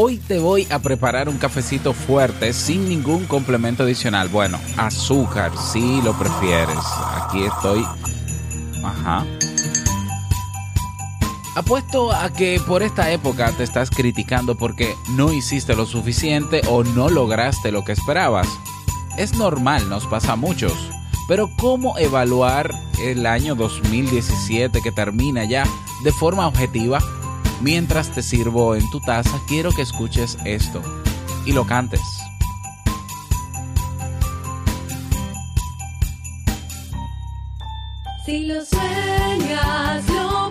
Hoy te voy a preparar un cafecito fuerte sin ningún complemento adicional. Bueno, azúcar, si lo prefieres. Aquí estoy. Ajá. Apuesto a que por esta época te estás criticando porque no hiciste lo suficiente o no lograste lo que esperabas. Es normal, nos pasa a muchos. Pero ¿cómo evaluar el año 2017 que termina ya de forma objetiva? Mientras te sirvo en tu taza, quiero que escuches esto y lo cantes. Si lo sueñas, lo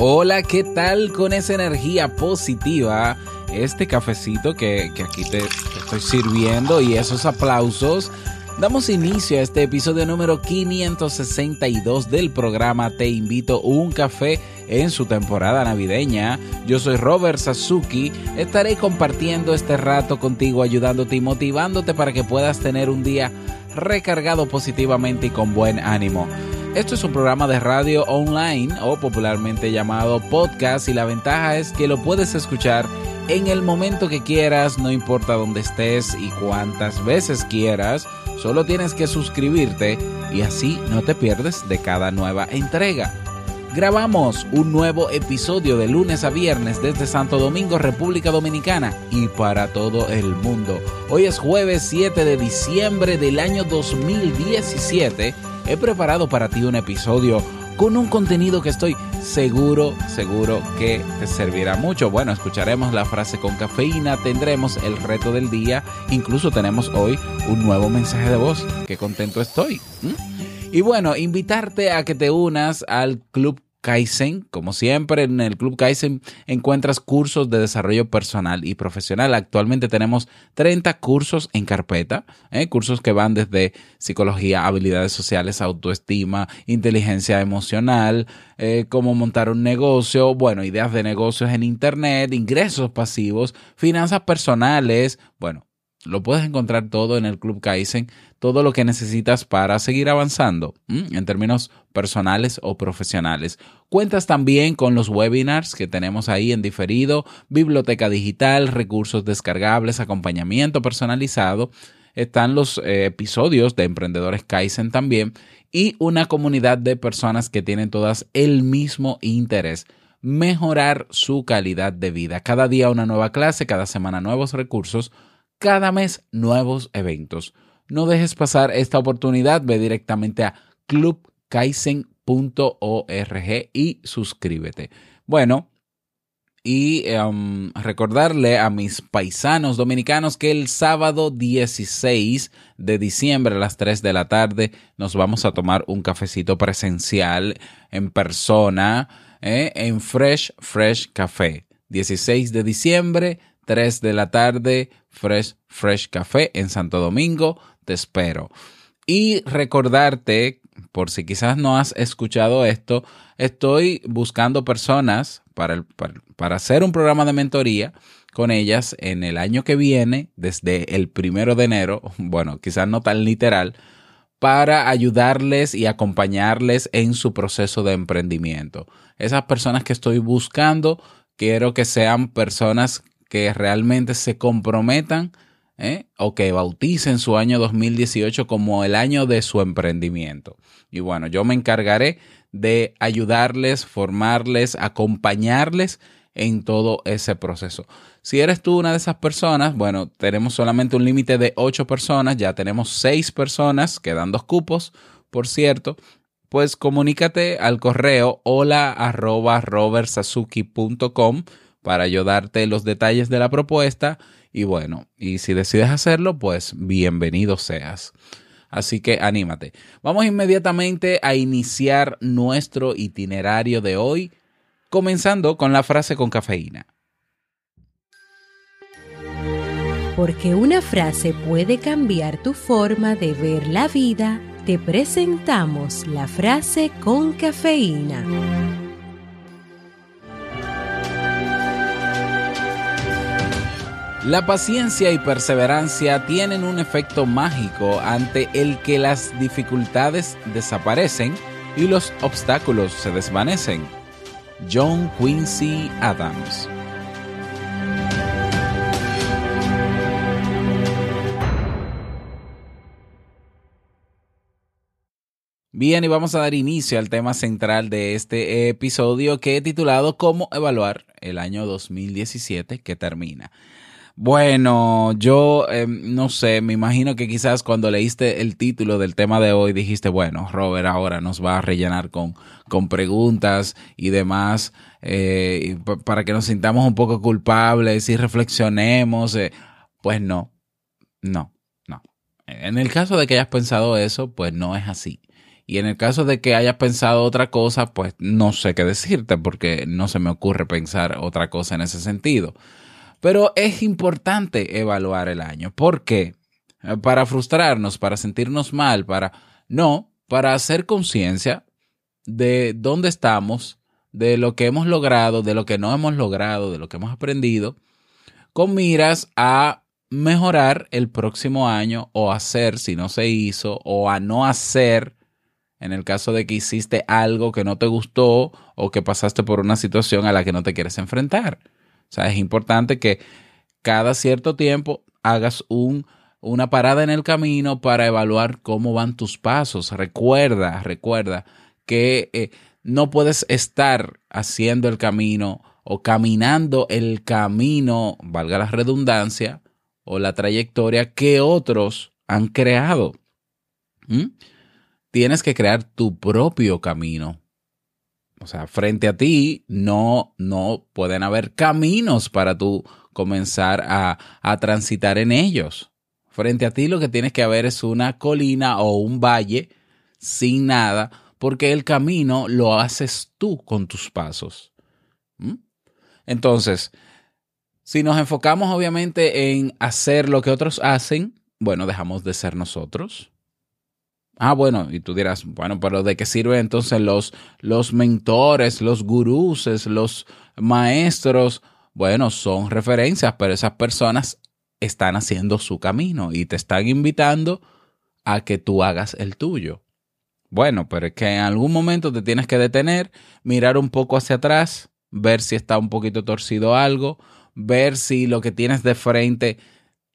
Hola, ¿qué tal con esa energía positiva? Este cafecito que, que aquí te, te estoy sirviendo y esos aplausos. Damos inicio a este episodio número 562 del programa Te invito un café en su temporada navideña. Yo soy Robert Sasuki. Estaré compartiendo este rato contigo, ayudándote y motivándote para que puedas tener un día recargado positivamente y con buen ánimo. Esto es un programa de radio online o popularmente llamado podcast y la ventaja es que lo puedes escuchar en el momento que quieras, no importa dónde estés y cuántas veces quieras, solo tienes que suscribirte y así no te pierdes de cada nueva entrega. Grabamos un nuevo episodio de lunes a viernes desde Santo Domingo, República Dominicana y para todo el mundo. Hoy es jueves 7 de diciembre del año 2017. He preparado para ti un episodio con un contenido que estoy seguro, seguro que te servirá mucho. Bueno, escucharemos la frase con cafeína, tendremos el reto del día, incluso tenemos hoy un nuevo mensaje de voz. Qué contento estoy. Y bueno, invitarte a que te unas al Club Kaizen. Como siempre, en el Club Kaizen encuentras cursos de desarrollo personal y profesional. Actualmente tenemos 30 cursos en carpeta, ¿eh? cursos que van desde psicología, habilidades sociales, autoestima, inteligencia emocional, eh, cómo montar un negocio, bueno, ideas de negocios en Internet, ingresos pasivos, finanzas personales, bueno. Lo puedes encontrar todo en el Club Kaizen, todo lo que necesitas para seguir avanzando en términos personales o profesionales. Cuentas también con los webinars que tenemos ahí en diferido, biblioteca digital, recursos descargables, acompañamiento personalizado. Están los eh, episodios de Emprendedores Kaizen también y una comunidad de personas que tienen todas el mismo interés mejorar su calidad de vida. Cada día una nueva clase, cada semana nuevos recursos, cada mes nuevos eventos. No dejes pasar esta oportunidad, ve directamente a clubkaizen.org y suscríbete. Bueno, y um, recordarle a mis paisanos dominicanos que el sábado 16 de diciembre a las 3 de la tarde nos vamos a tomar un cafecito presencial en persona eh, en Fresh Fresh Café. 16 de diciembre, 3 de la tarde, Fresh Fresh Café en Santo Domingo. Te espero. Y recordarte, por si quizás no has escuchado esto, estoy buscando personas para, el- para, para hacer un programa de mentoría con ellas en el año que viene, desde el primero de enero, bueno, quizás no tan literal, para ayudarles y acompañarles en su proceso de emprendimiento. Esas personas que estoy buscando, quiero que sean personas que realmente se comprometan ¿eh? o que bauticen su año 2018 como el año de su emprendimiento. Y bueno, yo me encargaré de ayudarles, formarles, acompañarles en todo ese proceso. Si eres tú una de esas personas, bueno, tenemos solamente un límite de 8 personas, ya tenemos 6 personas, quedan dos cupos, por cierto, pues comunícate al correo hola arroba para yo darte los detalles de la propuesta y bueno, y si decides hacerlo, pues bienvenido seas. Así que anímate. Vamos inmediatamente a iniciar nuestro itinerario de hoy, comenzando con la frase con cafeína. Porque una frase puede cambiar tu forma de ver la vida, te presentamos la frase con cafeína. La paciencia y perseverancia tienen un efecto mágico ante el que las dificultades desaparecen y los obstáculos se desvanecen. John Quincy Adams Bien, y vamos a dar inicio al tema central de este episodio que he titulado Cómo evaluar el año 2017 que termina. Bueno, yo eh, no sé, me imagino que quizás cuando leíste el título del tema de hoy dijiste, bueno, Robert ahora nos va a rellenar con, con preguntas y demás eh, para que nos sintamos un poco culpables y reflexionemos. eh. Pues no, no, no. En el caso de que hayas pensado eso, pues no es así. Y en el caso de que hayas pensado otra cosa, pues no sé qué decirte porque no se me ocurre pensar otra cosa en ese sentido. Pero es importante evaluar el año. ¿Por qué? Eh, Para frustrarnos, para sentirnos mal, para... No, para hacer conciencia de dónde estamos, de lo que hemos logrado, de lo que no hemos logrado, de lo que hemos aprendido, con miras a mejorar el próximo año o hacer si no se hizo o a no hacer en el caso de que hiciste algo que no te gustó o que pasaste por una situación a la que no te quieres enfrentar. O sea, es importante que cada cierto tiempo hagas un, una parada en el camino para evaluar cómo van tus pasos. Recuerda, recuerda que eh, no puedes estar haciendo el camino o caminando el camino, valga la redundancia, o la trayectoria que otros han creado. ¿Mm? Tienes que crear tu propio camino. O sea, frente a ti no, no pueden haber caminos para tú comenzar a, a transitar en ellos. Frente a ti lo que tienes que haber es una colina o un valle sin nada, porque el camino lo haces tú con tus pasos. ¿Mm? Entonces, si nos enfocamos obviamente en hacer lo que otros hacen, bueno, dejamos de ser nosotros. Ah, bueno, y tú dirás, bueno, pero ¿de qué sirven entonces los, los mentores, los guruses, los maestros? Bueno, son referencias, pero esas personas están haciendo su camino y te están invitando a que tú hagas el tuyo. Bueno, pero es que en algún momento te tienes que detener, mirar un poco hacia atrás, ver si está un poquito torcido algo, ver si lo que tienes de frente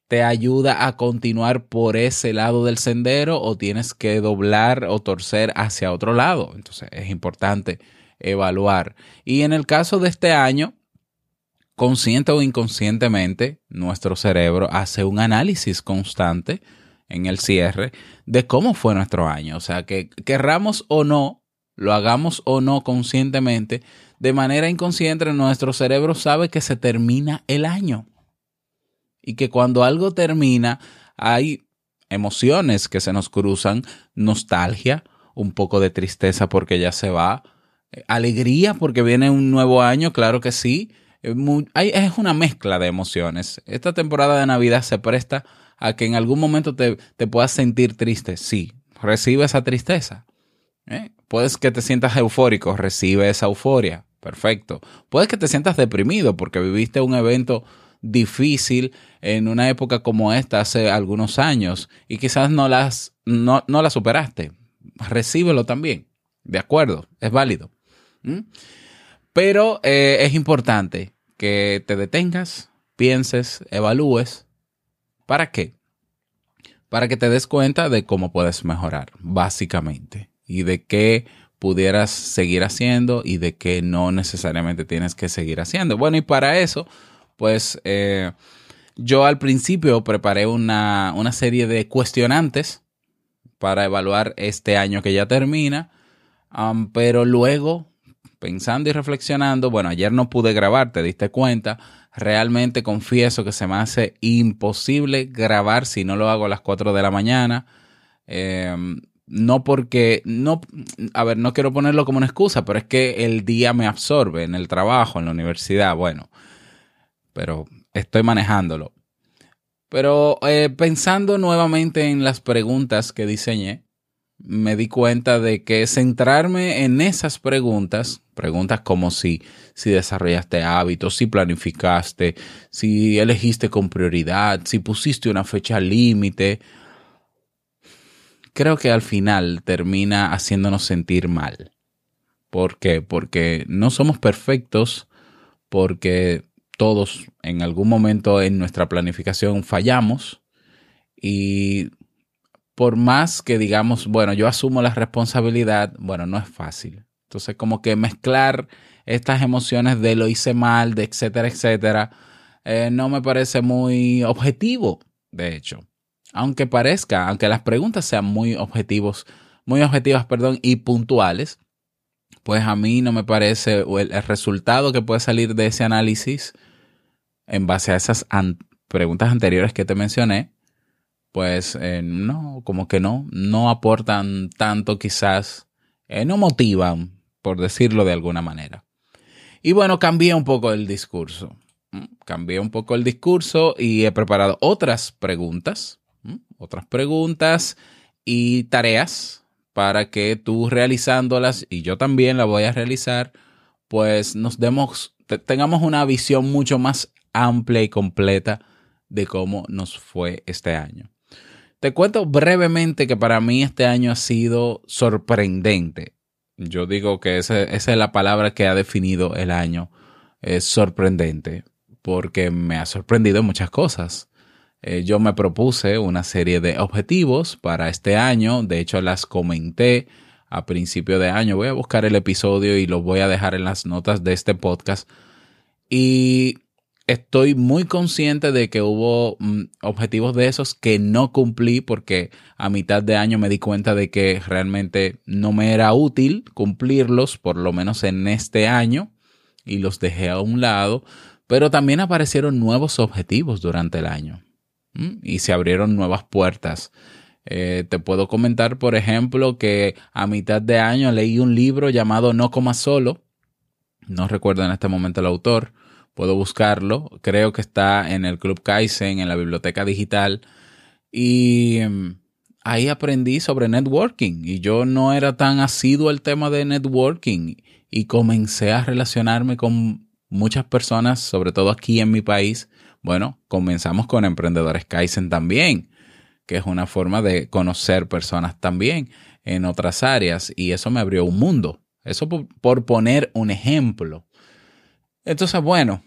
te ayuda a continuar por ese lado del sendero o tienes que doblar o torcer hacia otro lado. Entonces es importante evaluar. Y en el caso de este año, consciente o inconscientemente, nuestro cerebro hace un análisis constante en el cierre de cómo fue nuestro año. O sea, que querramos o no, lo hagamos o no conscientemente, de manera inconsciente nuestro cerebro sabe que se termina el año y que cuando algo termina hay emociones que se nos cruzan, nostalgia, un poco de tristeza porque ya se va, eh, alegría porque viene un nuevo año, claro que sí. Hay- es una mezcla de emociones. Esta temporada de Navidad se presta a que en algún momento te, te puedas sentir triste. Sí, recibe esa tristeza. ¿eh? Puedes que te sientas eufórico, recibe esa euforia. Perfecto. Puedes que te sientas deprimido porque viviste un evento difícil en una época como esta hace algunos años y quizás no las no, no la superaste. Recíbelo también. De acuerdo, es válido. ¿Mm? Pero eh, es importante que te detengas, pienses, evalúes. ¿Para qué? Para que te des cuenta de cómo puedes mejorar, básicamente, y de qué pudieras seguir haciendo y de qué no necesariamente tienes que seguir haciendo. Bueno, y para eso, pues eh, yo al principio preparé una, una serie de cuestionantes para evaluar este año que ya termina, um, pero luego, pensando y reflexionando, bueno, ayer no pude grabar, te diste cuenta, realmente confieso que se me hace imposible grabar si no lo hago a las 4 de la mañana. Eh, no porque, no, a ver, no quiero ponerlo como una excusa, pero es que el día me absorbe en el trabajo, en la universidad, bueno, pero estoy manejándolo. Pero eh, pensando nuevamente en las preguntas que diseñé, me di cuenta de que centrarme en esas preguntas, preguntas como si, si desarrollaste hábitos, si planificaste, si elegiste con prioridad, si pusiste una fecha límite, creo que al final termina haciéndonos sentir mal. ¿Por qué? Porque no somos perfectos, porque todos en algún momento en nuestra planificación fallamos y por más que digamos, bueno, yo asumo la responsabilidad, bueno, no es fácil. Entonces, como que mezclar estas emociones de lo hice mal, de etcétera, etcétera, eh, no me parece muy objetivo, de hecho. Aunque parezca, aunque las preguntas sean muy objetivos, muy objetivas, perdón, y puntuales, pues a mí no me parece el, el resultado que puede salir de ese análisis en base a esas preguntas anteriores que te mencioné, pues eh, no, como que no, no aportan tanto quizás, eh, no motivan, por decirlo de alguna manera. Y bueno, cambié un poco el discurso. Cambié un poco el discurso y he preparado otras preguntas, otras preguntas y tareas para que tú realizándolas y yo también la voy a realizar, pues nos demos, tengamos una visión mucho más amplia y completa de cómo nos fue este año. Te cuento brevemente que para mí este año ha sido sorprendente. Yo digo que esa, esa es la palabra que ha definido el año. Es sorprendente porque me ha sorprendido en muchas cosas. Eh, yo me propuse una serie de objetivos para este año. De hecho, las comenté a principio de año. Voy a buscar el episodio y lo voy a dejar en las notas de este podcast. Y estoy muy consciente de que hubo mm, objetivos de esos que no cumplí porque a mitad de año me di cuenta de que realmente no me era útil cumplirlos, por lo menos en este año, y los dejé a un lado. Pero también aparecieron nuevos objetivos durante el año y se abrieron nuevas puertas. Eh, te puedo comentar, por ejemplo, que a mitad de año leí un libro llamado No Comas Solo. No recuerdo en este momento el autor puedo buscarlo. Creo que está en el Club Kaizen, en la biblioteca digital. Y mm, ahí aprendí sobre networking. Y yo no era tan asiduo al tema de networking. Y comencé a relacionarme con muchas personas, sobre todo aquí en mi país. Bueno, comenzamos con Emprendedores Kaizen también, que es una forma de conocer personas también en otras áreas. Y eso me abrió un mundo. Eso por, por poner un ejemplo. Entonces, bueno,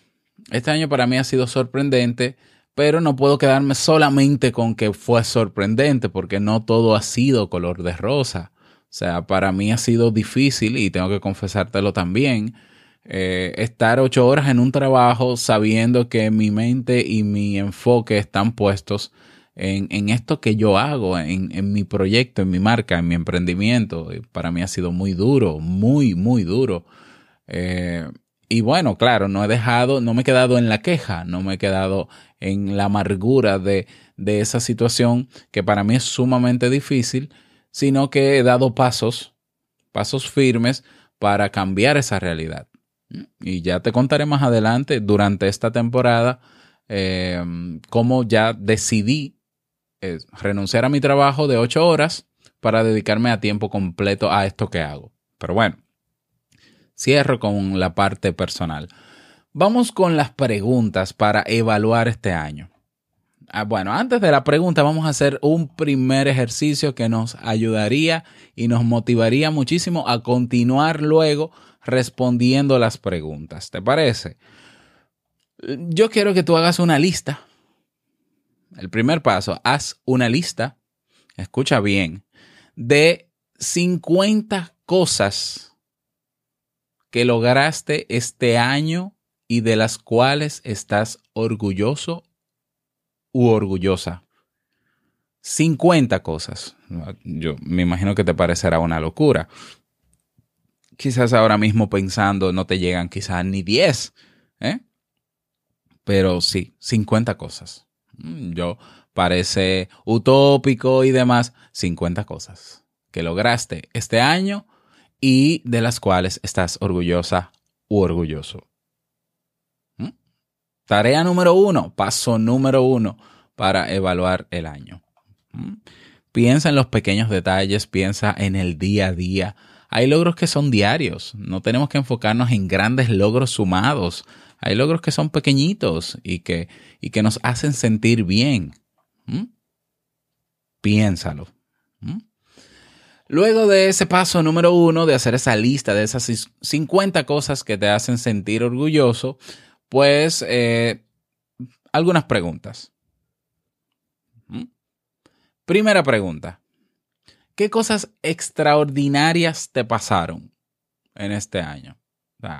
este año para mí ha sido sorprendente, pero no puedo quedarme solamente con que fue sorprendente, porque no todo ha sido color de rosa. O sea, para mí ha sido difícil, y tengo que confesártelo también, eh, estar ocho horas en un trabajo sabiendo que mi mente y mi enfoque están puestos en, en esto que yo hago, en, en, mi proyecto, en mi marca, en mi emprendimiento. Para mí ha sido muy duro, muy, muy duro. Eh, y bueno, claro, no he dejado, no me he quedado en la queja, no me he quedado en la amargura de, de esa situación que para mí es sumamente difícil, sino que he dado pasos, pasos firmes para cambiar esa realidad. Y ya te contaré más adelante, durante esta temporada, eh, cómo ya decidí eh, renunciar a mi trabajo de ocho horas para dedicarme a tiempo completo a esto que hago. Pero bueno, Cierro con la parte personal. Vamos con las preguntas para evaluar este año. Ah, bueno, antes de la pregunta vamos a hacer un primer ejercicio que nos ayudaría y nos motivaría muchísimo a continuar luego respondiendo las preguntas. ¿Te parece? Yo quiero que tú hagas una lista. El primer paso, haz una lista, escucha bien, de 50 cosas que lograste este año y de las cuales estás orgulloso u orgullosa. 50 cosas. Yo me imagino que te parecerá una locura. Quizás ahora mismo pensando no te llegan quizás ni 10. ¿eh? Pero sí, 50 cosas. Mm, Yo parece utópico y demás. 50 cosas que lograste este año y de las cuales estás orgullosa u orgulloso. ¿Mm? Tarea número uno, paso número uno para evaluar el año. ¿Mm? Piensa en los pequeños detalles, piensa en el día a día. Hay logros que son diarios, no tenemos que enfocarnos en grandes logros sumados. Hay logros que son pequeñitos y que, y que nos hacen sentir bien. ¿Mm? Piénsalo. ¿Mm? Luego de ese paso número uno, de hacer esa lista de esas 50 cosas que te hacen sentir orgulloso, pues eh, algunas preguntas. ¿Mm? Primera pregunta. ¿Qué cosas extraordinarias te pasaron en este año?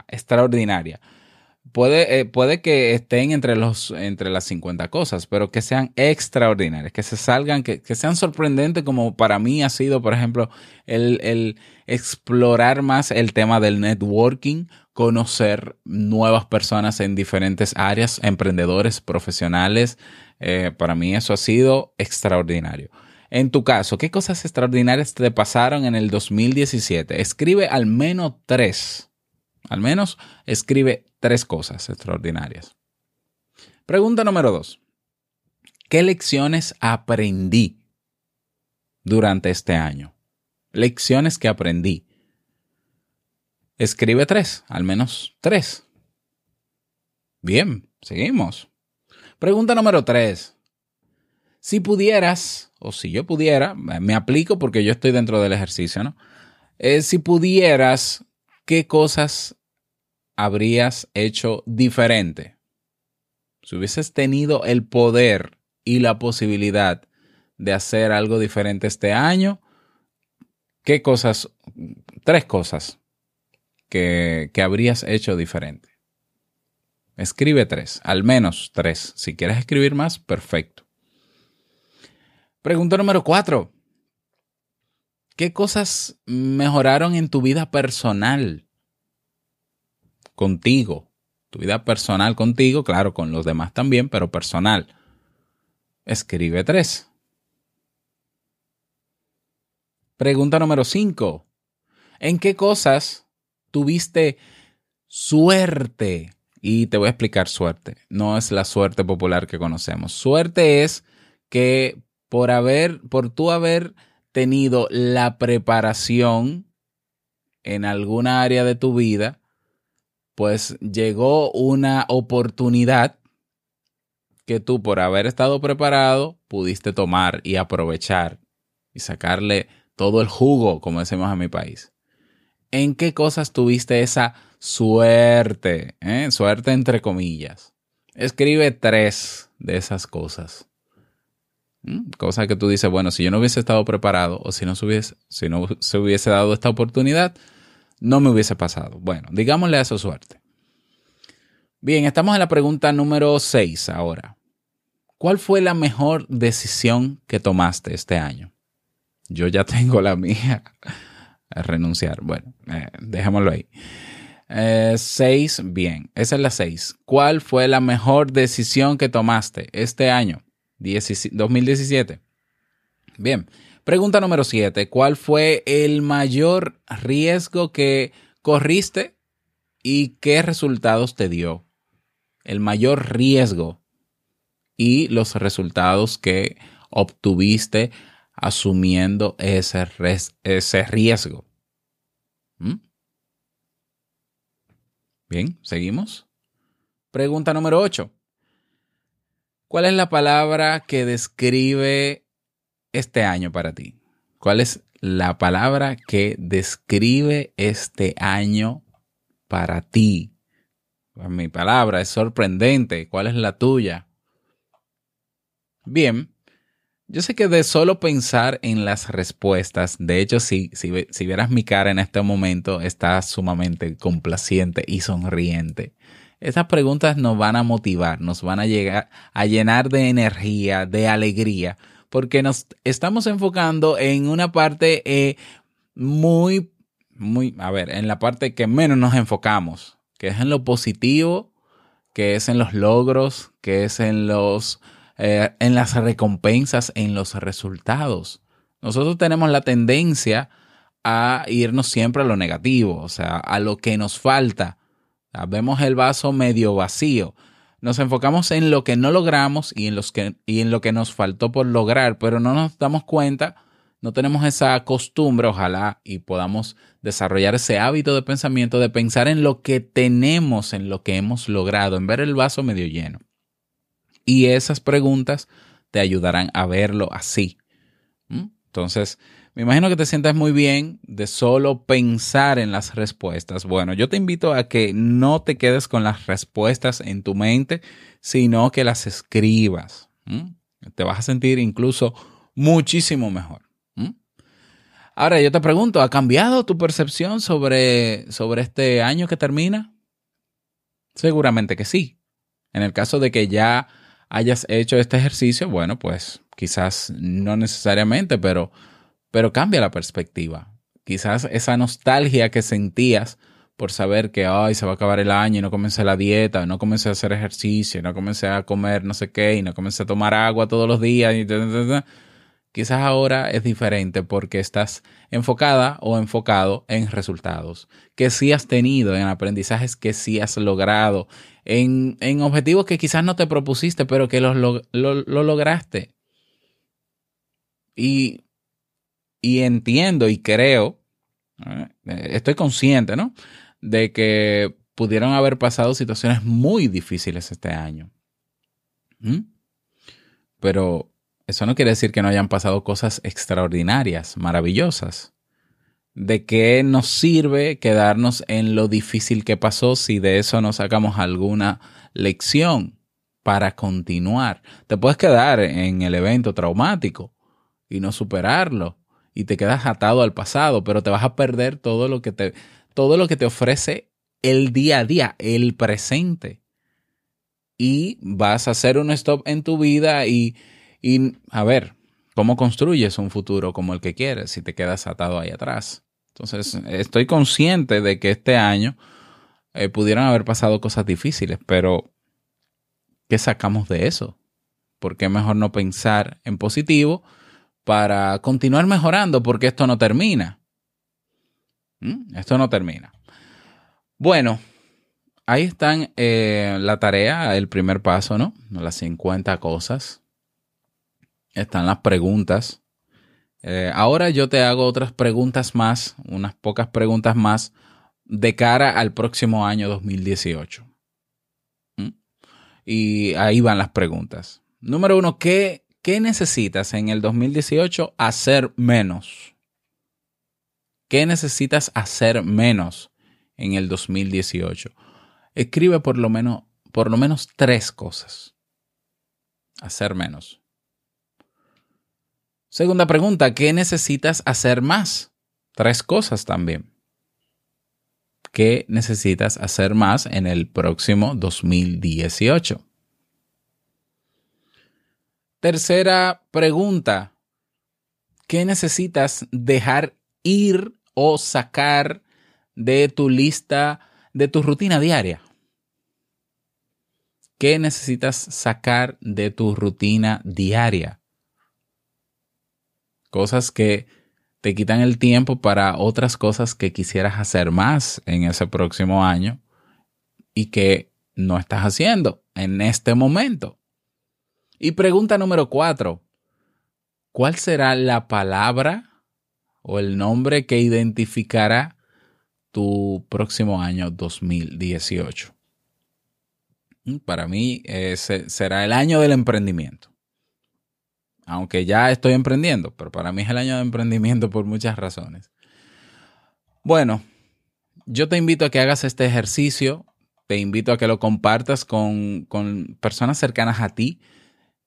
Extraordinaria. Puede, eh, puede que estén entre, los, entre las 50 cosas, pero que sean extraordinarias, que se salgan, que, que sean sorprendentes, como para mí ha sido, por ejemplo, el, el explorar más el tema del networking, conocer nuevas personas en diferentes áreas, emprendedores, profesionales. Eh, para mí eso ha sido extraordinario. En tu caso, ¿qué cosas extraordinarias te pasaron en el 2017? Escribe al menos tres. Al menos escribe tres cosas extraordinarias. Pregunta número dos. ¿Qué lecciones aprendí durante este año? Lecciones que aprendí. Escribe tres, al menos tres. Bien, seguimos. Pregunta número tres. Si pudieras, o si yo pudiera, me aplico porque yo estoy dentro del ejercicio, ¿no? Eh, si pudieras, ¿qué cosas habrías hecho diferente? Si hubieses tenido el poder y la posibilidad de hacer algo diferente este año, ¿qué cosas? Tres cosas que, que habrías hecho diferente. Escribe tres, al menos tres. Si quieres escribir más, perfecto. Pregunta número cuatro. ¿Qué cosas mejoraron en tu vida personal? Contigo. Tu vida personal contigo, claro, con los demás también, pero personal. Escribe tres. Pregunta número cinco. ¿En qué cosas tuviste suerte? Y te voy a explicar suerte. No es la suerte popular que conocemos. Suerte es que por haber, por tú haber tenido la preparación en alguna área de tu vida, pues llegó una oportunidad que tú por haber estado preparado pudiste tomar y aprovechar y sacarle todo el jugo, como decimos en mi país. ¿En qué cosas tuviste esa suerte? eh? Suerte entre comillas. Escribe tres de esas cosas. ¿Mm? Cosa que tú dices, bueno, si yo no hubiese estado preparado o si no se hubiese, si no se hubiese dado esta oportunidad, no me hubiese pasado. Bueno, digámosle a eso suerte. Bien, estamos en la pregunta número 6 ahora. ¿Cuál fue la mejor decisión que tomaste este año? Yo ya tengo la mía. A renunciar. Bueno, eh, dejémoslo ahí. Eh, seis, bien. Esa es la seis. ¿Cuál fue la mejor decisión que tomaste este año? 2017. Bien. Pregunta número 7. ¿Cuál fue el mayor riesgo que corriste y qué resultados te dio? El mayor riesgo y los resultados que obtuviste asumiendo ese, ese riesgo. ¿Mm? Bien, seguimos. Pregunta número 8. ¿Cuál es la palabra que describe este año para ti? ¿Cuál es la palabra que describe este año para ti? Pues mi palabra es sorprendente. ¿Cuál es la tuya? Bien, Yo sé que de solo pensar en las respuestas, de hecho, si, si, si vieras mi cara en este momento, está sumamente complaciente y sonriente. Esas preguntas nos van a motivar, nos van a llegar a llenar de energía, de alegría, porque nos estamos enfocando en una parte eh, muy, muy, a ver, en la parte que menos nos enfocamos, que es en lo positivo, que es en los logros, que es en los eh, en las recompensas, en los resultados. Nosotros tenemos la tendencia a irnos siempre a lo negativo, o sea, a lo que nos falta. Sea, vemos el vaso medio vacío. Nos enfocamos en lo que no logramos y en, los que, y en lo que nos faltó por lograr, pero no nos damos cuenta, no tenemos esa costumbre, ojalá, y podamos desarrollar ese hábito de pensamiento de pensar en lo que tenemos, en lo que hemos logrado, en ver el vaso medio lleno. Y esas preguntas te ayudarán a verlo así. ¿Mm? Entonces, me imagino que te sientas muy bien de solo pensar en las respuestas. Bueno, yo te invito a que no te quedes con las respuestas en tu mente, sino que las escribas. Te vas a sentir incluso muchísimo mejor. Ahora yo te pregunto, ¿ha cambiado tu percepción sobre, sobre este año que termina? Seguramente que sí. En el caso de que ya hayas hecho este ejercicio, bueno, pues quizás no necesariamente, pero, pero cambia la perspectiva. Quizás esa nostalgia que sentías por saber que ay, se va a acabar el año y no comencé la dieta, no comencé a hacer ejercicio, no comencé a comer no sé qué, y no comencé a tomar agua todos los días. Y. Quizás ahora es diferente porque estás enfocada o enfocado en resultados que sí has tenido, en aprendizajes que sí has logrado, en, en objetivos que quizás no te propusiste, pero que los, lo, lo, lo lograste. Y, y entiendo y creo, ¿eh? estoy consciente, ¿no? De que pudieron haber pasado situaciones muy difíciles este año. ¿Mm? Pero eso no quiere decir que no hayan pasado cosas extraordinarias, maravillosas. ¿De qué nos sirve quedarnos en lo difícil que pasó si de eso no sacamos alguna lección para continuar? Te puedes quedar en el evento traumático y no superarlo y te quedas atado al pasado, pero te vas a perder todo lo que te todo lo que te ofrece el día a día, el presente. Y vas a hacer un stop en tu vida y y a ver, ¿cómo construyes un futuro como el que quieres si te quedas atado ahí atrás? Entonces, estoy consciente de que este año eh, pudieron haber pasado cosas difíciles, pero ¿qué sacamos de eso? ¿Por qué mejor no pensar en positivo para continuar mejorando? Porque esto no termina. ¿Mm? Esto no termina. Bueno, ahí están eh, la tarea, el primer paso, ¿no? Las 50 cosas están las preguntas. Eh, ahora yo te hago otras preguntas más, unas pocas preguntas más de cara al próximo año 2018. ¿Mm? Y ahí van las preguntas. Número uno, ¿qué, ¿qué necesitas en el 2018 hacer menos? ¿Qué necesitas hacer menos en el 2018? Escribe por lo menos, por lo menos tres cosas. Hacer menos. Segunda pregunta, ¿qué necesitas hacer más? Tres cosas también. ¿Qué necesitas hacer más en el próximo 2018? Tercera pregunta, ¿qué necesitas dejar ir o sacar de tu lista, de tu rutina diaria? ¿Qué necesitas sacar de tu rutina diaria? Cosas que te quitan el tiempo para otras cosas que quisieras hacer más en ese próximo año y que no estás haciendo en este momento. Y pregunta número cuatro, ¿cuál será la palabra o el nombre que identificará tu próximo año 2018? Para mí será el año del emprendimiento aunque ya estoy emprendiendo, pero para mí es el año de emprendimiento por muchas razones. Bueno, yo te invito a que hagas este ejercicio, te invito a que lo compartas con, con personas cercanas a ti,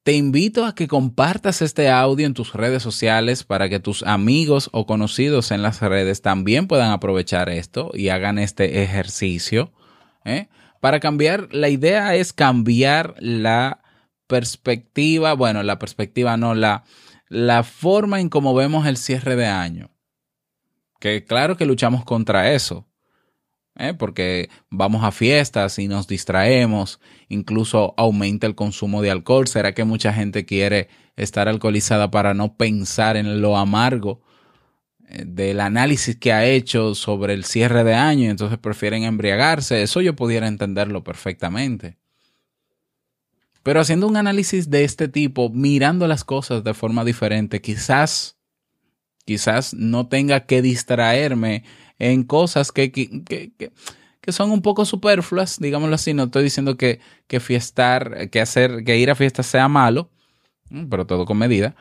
Te invito a que compartas este audio en tus redes sociales para que tus amigos o conocidos en las redes también puedan aprovechar esto y hagan este ejercicio. ¿eh? Para cambiar, la idea es cambiar la perspectiva, bueno, la perspectiva no, la, la forma en cómo vemos el cierre de año. Que claro que luchamos contra eso, ¿eh? porque vamos a fiestas y nos distraemos, incluso aumenta el consumo de alcohol. ¿Será que mucha gente quiere estar alcoholizada para no pensar en lo amargo eh, del análisis que ha hecho sobre el cierre de año y entonces prefieren embriagarse? Eso yo pudiera entenderlo perfectamente. Pero haciendo un análisis de este tipo, mirando las cosas de forma diferente, quizás, quizás no tenga que distraerme en cosas que, que, que, que son un poco superfluas, digámoslo así. No estoy diciendo que, que fiestar, que hacer, que ir a fiestas sea malo, pero todo con medida.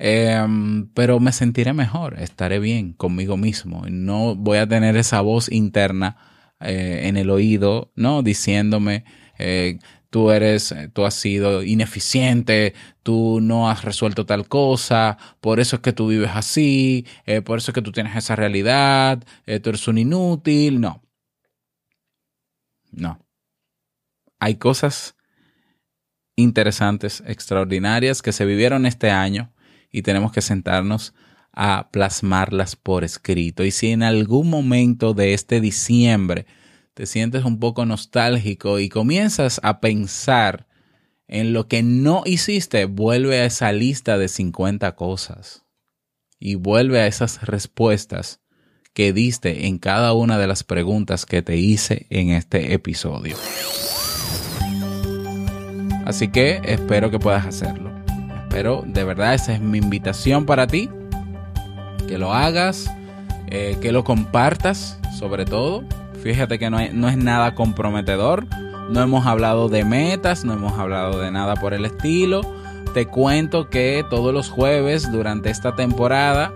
Eh, pero me sentiré mejor, estaré bien conmigo mismo. No voy a tener esa voz interna eh, en el oído, ¿no? Diciéndome, eh, tú eres, tú has sido ineficiente, tú no has resuelto tal cosa, por eso es que tú vives así, eh, por eso es que tú tienes esa realidad, eh, tú eres un inútil, no. No. Hay cosas interesantes, extraordinarias que se vivieron este año y tenemos que sentarnos a plasmarlas por escrito. Y si en algún momento de este diciembre te sientes un poco nostálgico y comienzas a pensar en lo que no hiciste, vuelve a esa lista de 50 cosas y vuelve a esas respuestas que diste en cada una de las preguntas que te hice en este episodio. Así que espero que puedas hacerlo. Espero, de verdad, esa es mi invitación para ti. Que lo hagas, eh, que lo compartas, sobre todo. Fíjate que no, hay- no es nada comprometedor. No hemos hablado de metas, no hemos hablado de nada por el estilo. Te cuento que todos los jueves durante esta temporada,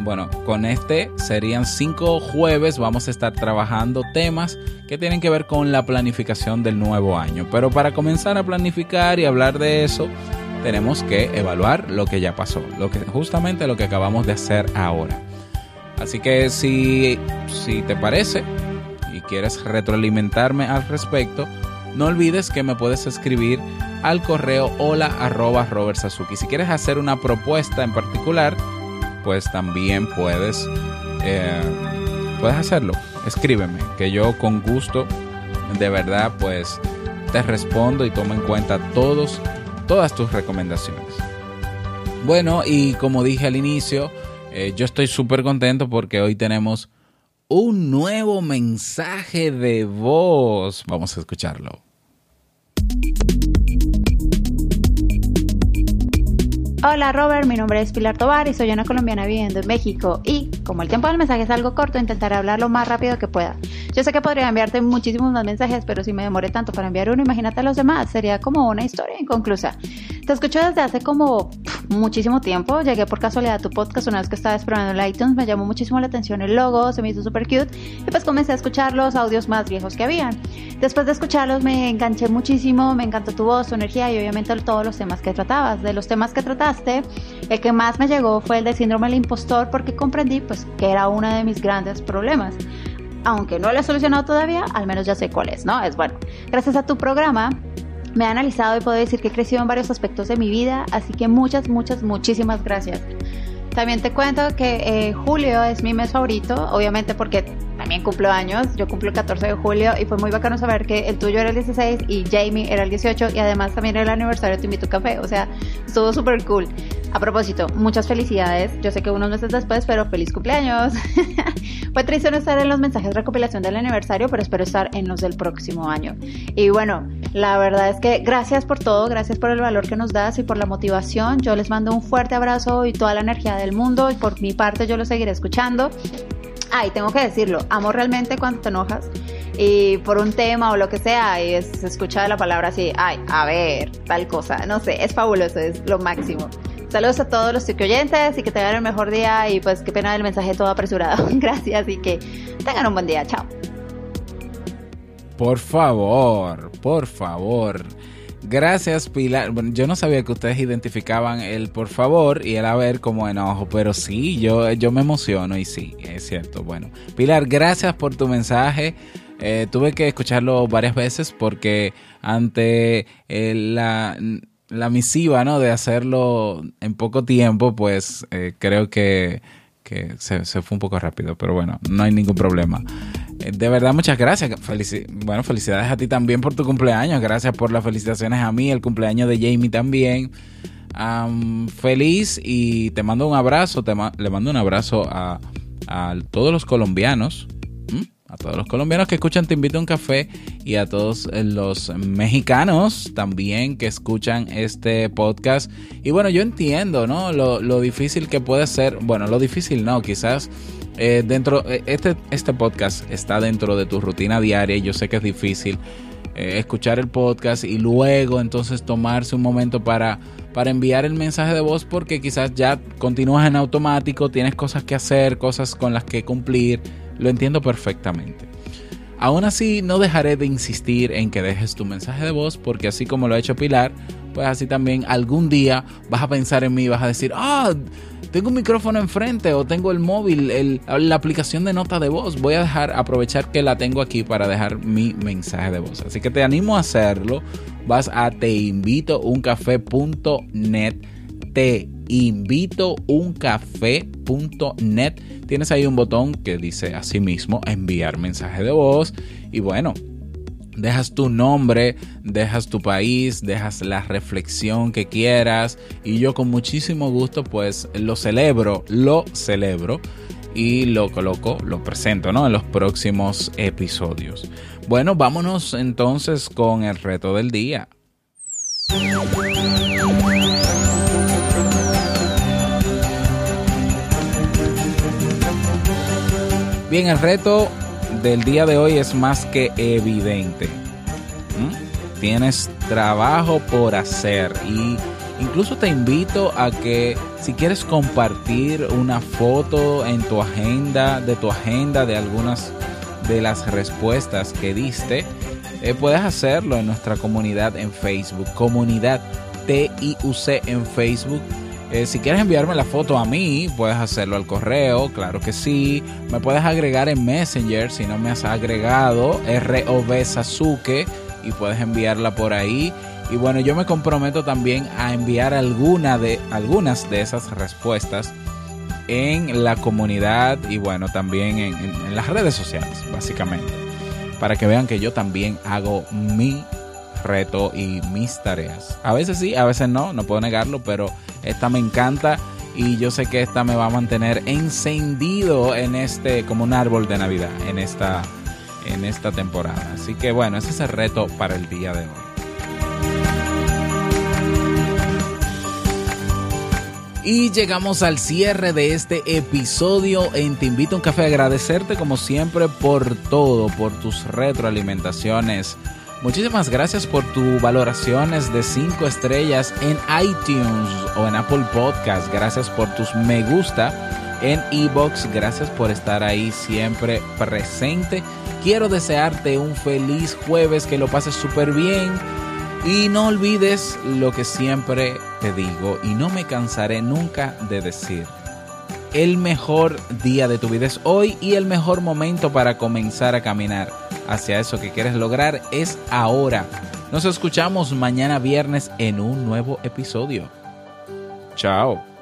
bueno, con este serían cinco jueves, vamos a estar trabajando temas que tienen que ver con la planificación del nuevo año. Pero para comenzar a planificar y hablar de eso, tenemos que evaluar lo que ya pasó, lo que justamente lo que acabamos de hacer ahora. Así que si, si te parece quieres retroalimentarme al respecto, no olvides que me puedes escribir al correo hola arroba. Si quieres hacer una propuesta en particular, pues también puedes, eh, puedes hacerlo. Escríbeme, que yo con gusto, de verdad, pues te respondo y tomo en cuenta todos, todas tus recomendaciones. Bueno, y como dije al inicio, eh, yo estoy súper contento porque hoy tenemos un nuevo mensaje de voz. Vamos a escucharlo. Hola Robert, mi nombre es Pilar Tobar y soy una colombiana viviendo en México y como el tiempo del mensaje es algo corto intentaré hablar lo más rápido que pueda. Yo sé que podría enviarte muchísimos más mensajes pero si me demoré tanto para enviar uno imagínate a los demás, sería como una historia inconclusa. Te escucho desde hace como muchísimo tiempo, llegué por casualidad a tu podcast una vez que estaba explorando el iTunes, me llamó muchísimo la atención el logo, se me hizo súper cute y pues comencé a escuchar los audios más viejos que habían. Después de escucharlos me enganché muchísimo, me encantó tu voz, tu energía y obviamente todos los temas que tratabas. De los temas que trataste, el que más me llegó fue el del síndrome del impostor porque comprendí pues que era uno de mis grandes problemas. Aunque no lo he solucionado todavía, al menos ya sé cuál es, ¿no? Es bueno. Gracias a tu programa me he analizado y puedo decir que he crecido en varios aspectos de mi vida, así que muchas, muchas, muchísimas gracias. También te cuento que eh, julio es mi mes favorito, obviamente porque también cumplo años, yo cumplo el 14 de julio y fue muy bacano saber que el tuyo era el 16 y Jamie era el 18 y además también era el aniversario de Te Invito Café, o sea, estuvo súper cool. A propósito, muchas felicidades, yo sé que unos meses después, pero feliz cumpleaños. fue triste no estar en los mensajes de recopilación del aniversario, pero espero estar en los del próximo año. Y bueno, la verdad es que gracias por todo, gracias por el valor que nos das y por la motivación. Yo les mando un fuerte abrazo y toda la energía del mundo y por mi parte yo lo seguiré escuchando. Ay, tengo que decirlo, amo realmente cuando te enojas y por un tema o lo que sea y se escucha la palabra así, ay, a ver, tal cosa, no sé, es fabuloso, es lo máximo. Saludos a todos los Tiki oyentes y que tengan el mejor día y pues qué pena el mensaje todo apresurado. Gracias y que tengan un buen día, chao. Por favor, por favor. Gracias, Pilar. Bueno, yo no sabía que ustedes identificaban el por favor y el a ver como enojo, pero sí, yo, yo me emociono y sí, es cierto. Bueno, Pilar, gracias por tu mensaje. Eh, tuve que escucharlo varias veces porque ante eh, la, la misiva ¿no? de hacerlo en poco tiempo, pues eh, creo que, que se, fue un poco rápido, pero bueno, no hay ningún problema. Eh, De verdad, muchas gracias. Felici- bueno, felicidades a ti también por tu cumpleaños. Gracias por las felicitaciones a mí, el cumpleaños de Jamie también. Am, feliz y te mando un abrazo. Te le mando un abrazo a, a todos los colombianos. ¿m? A todos los colombianos que escuchan Te invito a un café y a todos eh, los mexicanos también que escuchan este podcast. Y bueno, yo entiendo, ¿no? Lo, lo difícil que puede ser. Bueno, lo difícil no, quizás eh, dentro, eh, este, este podcast está dentro de tu rutina diaria. y Yo sé que es difícil escuchar el podcast y luego entonces tomarse un momento para, para enviar el mensaje de voz porque quizás ya continúas en automático, tienes cosas que hacer, cosas con las que cumplir. Lo entiendo perfectamente. Aún así, no dejaré de insistir en que dejes tu mensaje de voz porque así como lo ha hecho Pilar, pues así también algún día vas a pensar en mí y vas a decir, ah, tengo un micrófono enfrente o tengo el móvil, el- la aplicación de nota de voz. Voy a dejar, aprovechar que la tengo aquí para dejar mi mensaje de voz. Así que te animo a hacerlo. Vas a teinvitouncafé.net te invito uncafé.net. Tienes ahí un botón que dice así mismo enviar mensaje de voz. Y bueno, dejas tu nombre, dejas tu país, dejas la reflexión que quieras. Y yo con muchísimo gusto pues lo celebro, lo celebro. Y lo coloco, lo presento, ¿no? En los próximos episodios. Bueno, vámonos entonces con el reto del día. Bien, el reto del día de hoy es más que evidente. Tienes trabajo por hacer y incluso te invito a que si quieres compartir una foto en tu agenda, de tu agenda, de algunas de las respuestas que diste, eh, puedes hacerlo en nuestra comunidad en Facebook, comunidad TIUC en Facebook. Eh, si quieres enviarme la foto a mí, puedes hacerlo al correo, claro que sí. Me puedes agregar en Messenger si no me has agregado, ROB Sasuke, y puedes enviarla por ahí. Y bueno, yo me comprometo también a enviar alguna de, algunas de esas respuestas en la comunidad y bueno, también en, en- en las redes sociales, básicamente. Para que vean que yo también hago mi reto y mis tareas. A veces sí, a veces no, no puedo negarlo, pero esta me encanta y yo sé que esta me va a mantener encendido en este, como un árbol de Navidad, en esta, en esta temporada. Así que bueno, ese es el reto para el día de hoy. Y llegamos al cierre de este episodio en Te Invito a un Café. Agradecerte como siempre por todo, por tus retroalimentaciones. Muchísimas gracias por tus valoraciones de 5 estrellas en iTunes o en Apple Podcast. Gracias por tus me gusta en Ebox. Gracias por estar ahí siempre presente. Quiero desearte un feliz jueves, que lo pases súper bien. Y no olvides lo que siempre te digo y no me cansaré nunca de decir. El mejor día de tu vida es hoy y el mejor momento para comenzar a caminar hacia eso que quieres lograr es ahora. Nos escuchamos mañana viernes en un nuevo episodio. Chao.